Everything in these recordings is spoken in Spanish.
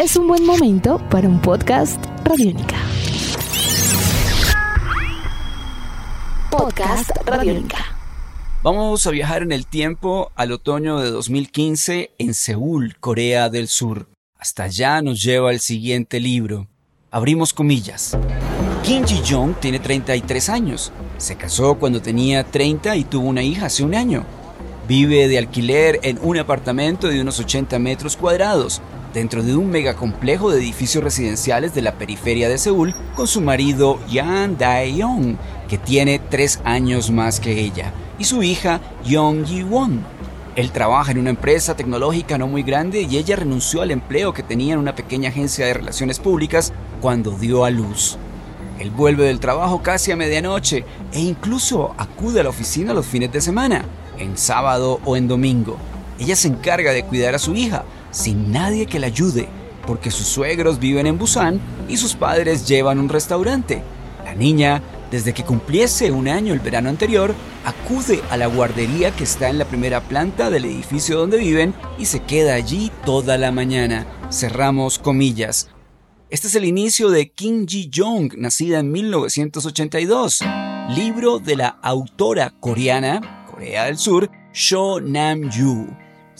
es un buen momento para un podcast Radiónica. Podcast Radiónica. Vamos a viajar en el tiempo al otoño de 2015 en Seúl, Corea del Sur. Hasta allá nos lleva el siguiente libro. Abrimos comillas. Kim Ji-jong tiene 33 años. Se casó cuando tenía 30 y tuvo una hija hace un año. Vive de alquiler en un apartamento de unos 80 metros cuadrados, dentro de un megacomplejo de edificios residenciales de la periferia de Seúl, con su marido Yang Dae-yong, que tiene 3 años más que ella, y su hija Yong Ji-won. Él trabaja en una empresa tecnológica no muy grande y ella renunció al empleo que tenía en una pequeña agencia de relaciones públicas cuando dio a luz. Él vuelve del trabajo casi a medianoche e incluso acude a la oficina los fines de semana, en sábado o en domingo. Ella se encarga de cuidar a su hija, sin nadie que la ayude, porque sus suegros viven en Busan y sus padres llevan un restaurante. La niña, desde que cumpliese un año el verano anterior, acude a la guardería que está en la primera planta del edificio donde viven y se queda allí toda la mañana. Cerramos comillas. Este es el inicio de Kim Ji-jong, nacida en 1982, libro de la autora coreana, Corea del Sur, Sho Nam-yu.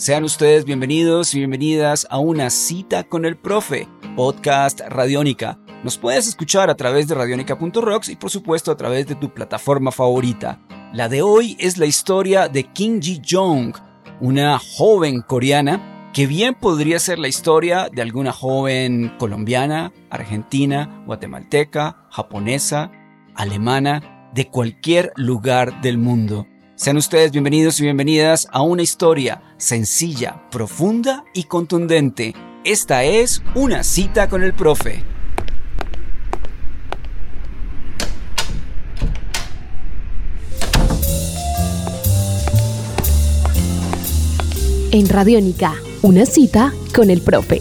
Sean ustedes bienvenidos y bienvenidas a una cita con el profe, podcast Radiónica. Nos puedes escuchar a través de radionica.rocks y por supuesto a través de tu plataforma favorita. La de hoy es la historia de Kim Ji-jong, una joven coreana que bien podría ser la historia de alguna joven colombiana, argentina, guatemalteca, japonesa, alemana, de cualquier lugar del mundo. Sean ustedes bienvenidos y bienvenidas a una historia sencilla, profunda y contundente. Esta es una cita con el profe. En Radiónica, una cita con el profe.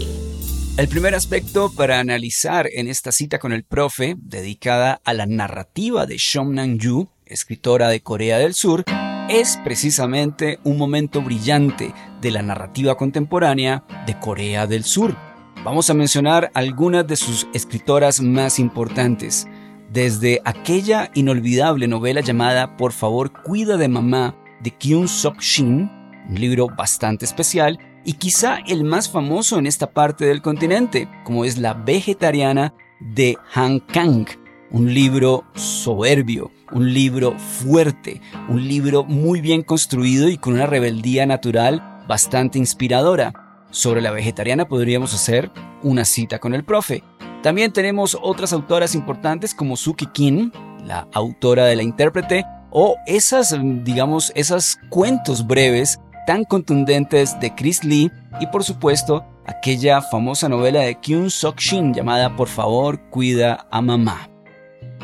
El primer aspecto para analizar en esta cita con el profe, dedicada a la narrativa de Shom Nang-yu, escritora de Corea del Sur, es precisamente un momento brillante de la narrativa contemporánea de Corea del Sur. Vamos a mencionar algunas de sus escritoras más importantes, desde aquella inolvidable novela llamada Por favor cuida de mamá de Kyun Sok Shin, un libro bastante especial y quizá el más famoso en esta parte del continente, como es La Vegetariana de Han Kang, un libro soberbio, un libro fuerte, un libro muy bien construido y con una rebeldía natural bastante inspiradora. Sobre la vegetariana podríamos hacer una cita con el profe. También tenemos otras autoras importantes como Suki Kim, la autora de la intérprete, o esas, digamos, esos cuentos breves tan contundentes de Chris Lee y por supuesto aquella famosa novela de Kyun Sok Shin llamada Por favor cuida a mamá.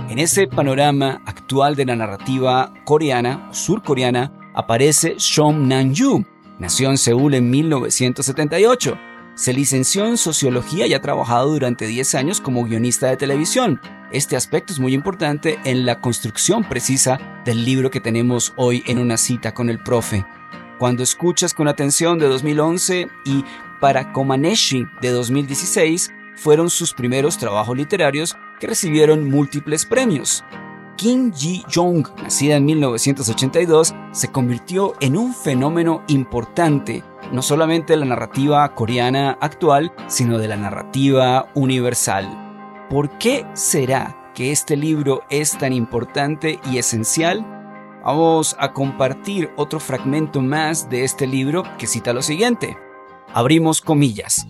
En ese panorama actual de la narrativa coreana, surcoreana, aparece Shom Nam-yu. Nació en Seúl en 1978. Se licenció en sociología y ha trabajado durante 10 años como guionista de televisión. Este aspecto es muy importante en la construcción precisa del libro que tenemos hoy en una cita con el profe. Cuando escuchas con atención de 2011 y Para Komaneshi de 2016 fueron sus primeros trabajos literarios que recibieron múltiples premios. Kim Ji-jong, nacida en 1982, se convirtió en un fenómeno importante, no solamente de la narrativa coreana actual, sino de la narrativa universal. ¿Por qué será que este libro es tan importante y esencial? Vamos a compartir otro fragmento más de este libro que cita lo siguiente. Abrimos comillas.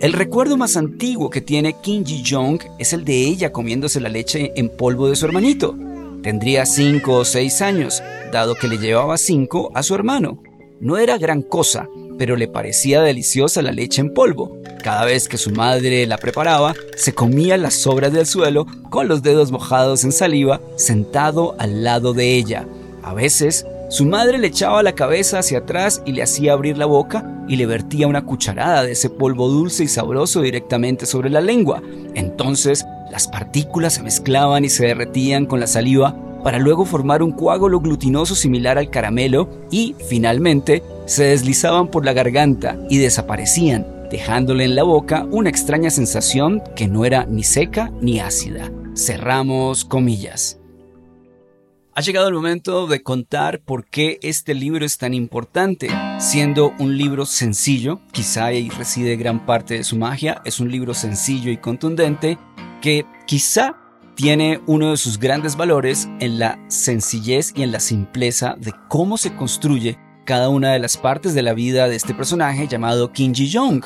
El recuerdo más antiguo que tiene Kim Ji-jong es el de ella comiéndose la leche en polvo de su hermanito. Tendría 5 o 6 años, dado que le llevaba 5 a su hermano. No era gran cosa, pero le parecía deliciosa la leche en polvo. Cada vez que su madre la preparaba, se comía las sobras del suelo con los dedos mojados en saliva, sentado al lado de ella. A veces, su madre le echaba la cabeza hacia atrás y le hacía abrir la boca y le vertía una cucharada de ese polvo dulce y sabroso directamente sobre la lengua. Entonces, las partículas se mezclaban y se derretían con la saliva para luego formar un coágulo glutinoso similar al caramelo y, finalmente, se deslizaban por la garganta y desaparecían. dejándole en la boca una extraña sensación que no era ni seca ni ácida. Cerramos comillas. Ha llegado el momento de contar por qué este libro es tan importante. Siendo un libro sencillo, quizá ahí reside gran parte de su magia, es un libro sencillo y contundente que quizá tiene uno de sus grandes valores en la sencillez y en la simpleza de cómo se construye cada una de las partes de la vida de este personaje llamado Kim Ji-young.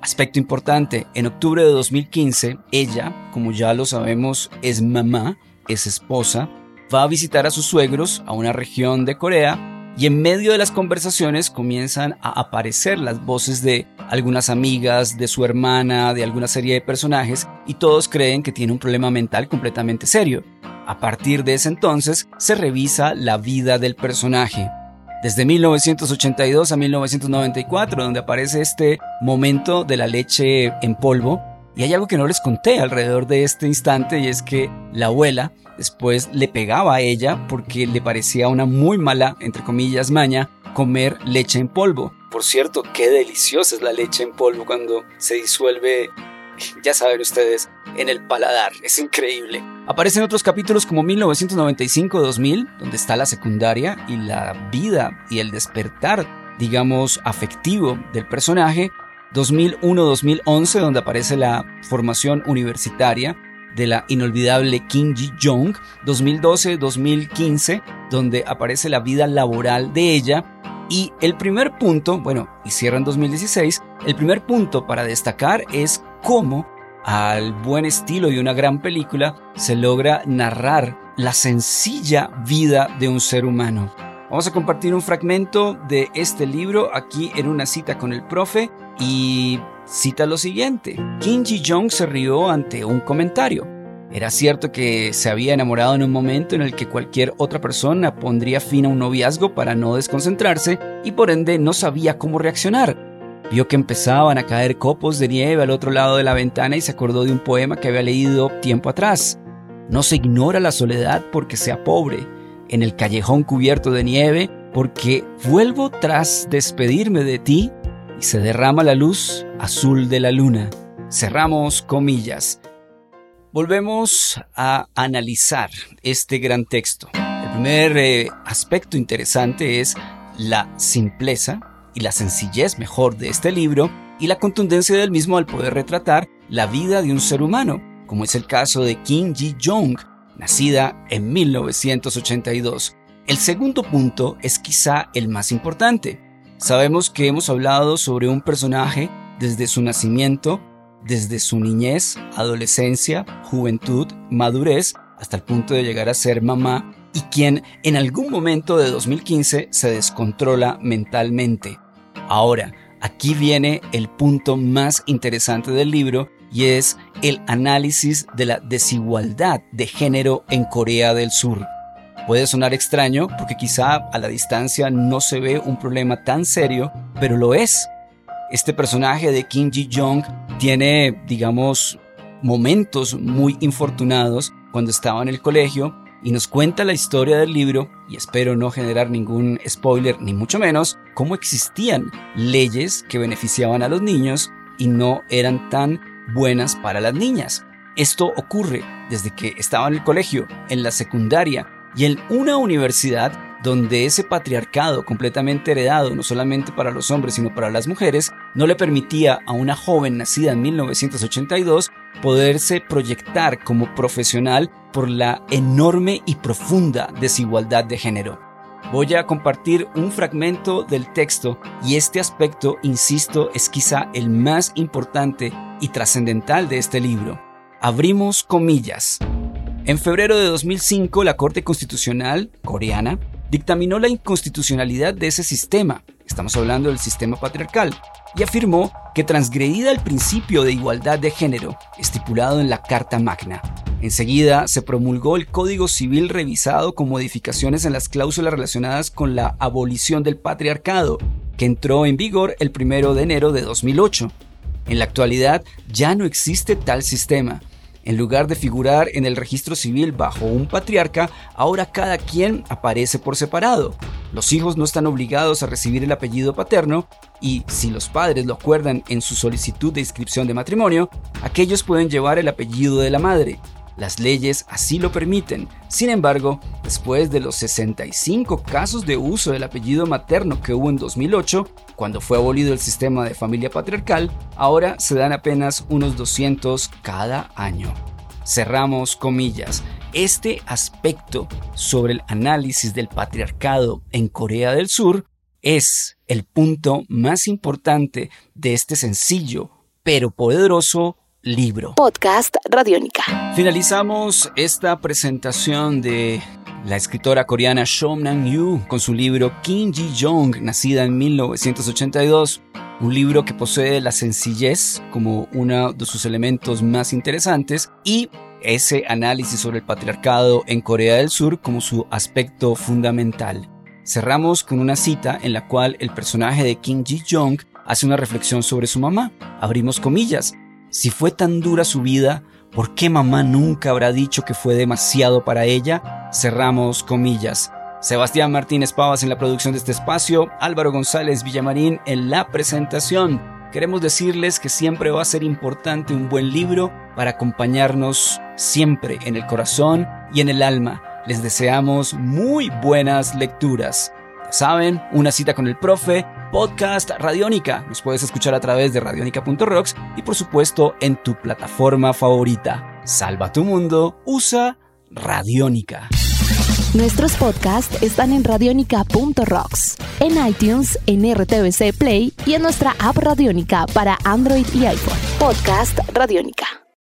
Aspecto importante, en octubre de 2015, ella, como ya lo sabemos, es mamá, es esposa, va a visitar a sus suegros a una región de Corea y en medio de las conversaciones comienzan a aparecer las voces de algunas amigas, de su hermana, de alguna serie de personajes y todos creen que tiene un problema mental completamente serio. A partir de ese entonces se revisa la vida del personaje. Desde 1982 a 1994, donde aparece este momento de la leche en polvo, y hay algo que no les conté alrededor de este instante y es que la abuela Después le pegaba a ella porque le parecía una muy mala, entre comillas, maña comer leche en polvo. Por cierto, qué deliciosa es la leche en polvo cuando se disuelve, ya saben ustedes, en el paladar. Es increíble. Aparecen otros capítulos como 1995-2000, donde está la secundaria y la vida y el despertar, digamos, afectivo del personaje. 2001-2011, donde aparece la formación universitaria de la inolvidable Kim Ji-jong, 2012-2015, donde aparece la vida laboral de ella. Y el primer punto, bueno, y cierra en 2016, el primer punto para destacar es cómo, al buen estilo de una gran película, se logra narrar la sencilla vida de un ser humano. Vamos a compartir un fragmento de este libro aquí en una cita con el profe y cita lo siguiente. Kim Ji-jong se rió ante un comentario. Era cierto que se había enamorado en un momento en el que cualquier otra persona pondría fin a un noviazgo para no desconcentrarse y por ende no sabía cómo reaccionar. Vio que empezaban a caer copos de nieve al otro lado de la ventana y se acordó de un poema que había leído tiempo atrás. No se ignora la soledad porque sea pobre, en el callejón cubierto de nieve, porque vuelvo tras despedirme de ti y se derrama la luz azul de la luna. Cerramos comillas. Volvemos a analizar este gran texto. El primer eh, aspecto interesante es la simpleza y la sencillez mejor de este libro y la contundencia del mismo al poder retratar la vida de un ser humano, como es el caso de Kim Ji-jong, nacida en 1982. El segundo punto es quizá el más importante. Sabemos que hemos hablado sobre un personaje desde su nacimiento, desde su niñez, adolescencia, juventud, madurez, hasta el punto de llegar a ser mamá, y quien en algún momento de 2015 se descontrola mentalmente. Ahora, aquí viene el punto más interesante del libro y es el análisis de la desigualdad de género en Corea del Sur. Puede sonar extraño porque quizá a la distancia no se ve un problema tan serio, pero lo es. Este personaje de Kim Ji-jong tiene, digamos, momentos muy infortunados cuando estaba en el colegio y nos cuenta la historia del libro, y espero no generar ningún spoiler ni mucho menos, cómo existían leyes que beneficiaban a los niños y no eran tan buenas para las niñas. Esto ocurre desde que estaba en el colegio, en la secundaria, y en una universidad donde ese patriarcado completamente heredado no solamente para los hombres sino para las mujeres no le permitía a una joven nacida en 1982 poderse proyectar como profesional por la enorme y profunda desigualdad de género. Voy a compartir un fragmento del texto y este aspecto, insisto, es quizá el más importante y trascendental de este libro. Abrimos comillas. En febrero de 2005, la Corte Constitucional coreana dictaminó la inconstitucionalidad de ese sistema, estamos hablando del sistema patriarcal, y afirmó que transgredida el principio de igualdad de género estipulado en la Carta Magna. Enseguida se promulgó el Código Civil revisado con modificaciones en las cláusulas relacionadas con la abolición del patriarcado, que entró en vigor el 1 de enero de 2008. En la actualidad ya no existe tal sistema, en lugar de figurar en el registro civil bajo un patriarca, ahora cada quien aparece por separado. Los hijos no están obligados a recibir el apellido paterno y, si los padres lo acuerdan en su solicitud de inscripción de matrimonio, aquellos pueden llevar el apellido de la madre. Las leyes así lo permiten. Sin embargo, después de los 65 casos de uso del apellido materno que hubo en 2008, cuando fue abolido el sistema de familia patriarcal, ahora se dan apenas unos 200 cada año. Cerramos comillas. Este aspecto sobre el análisis del patriarcado en Corea del Sur es el punto más importante de este sencillo pero poderoso libro. Podcast Radiónica. Finalizamos esta presentación de la escritora coreana Shom Nam-yu con su libro Kim Ji-jong, nacida en 1982. Un libro que posee la sencillez como uno de sus elementos más interesantes y ese análisis sobre el patriarcado en Corea del Sur como su aspecto fundamental. Cerramos con una cita en la cual el personaje de Kim Ji-jong hace una reflexión sobre su mamá. Abrimos comillas. Si fue tan dura su vida, ¿por qué mamá nunca habrá dicho que fue demasiado para ella? Cerramos comillas. Sebastián Martínez Pavas en la producción de este espacio, Álvaro González Villamarín en la presentación. Queremos decirles que siempre va a ser importante un buen libro para acompañarnos siempre en el corazón y en el alma. Les deseamos muy buenas lecturas. Saben, una cita con el profe, podcast Radiónica. Nos puedes escuchar a través de radionica.rocks y por supuesto en tu plataforma favorita. Salva tu mundo, usa Radiónica. Nuestros podcasts están en radionica.rocks, en iTunes, en RTVC Play y en nuestra app Radiónica para Android y iPhone. Podcast Radiónica.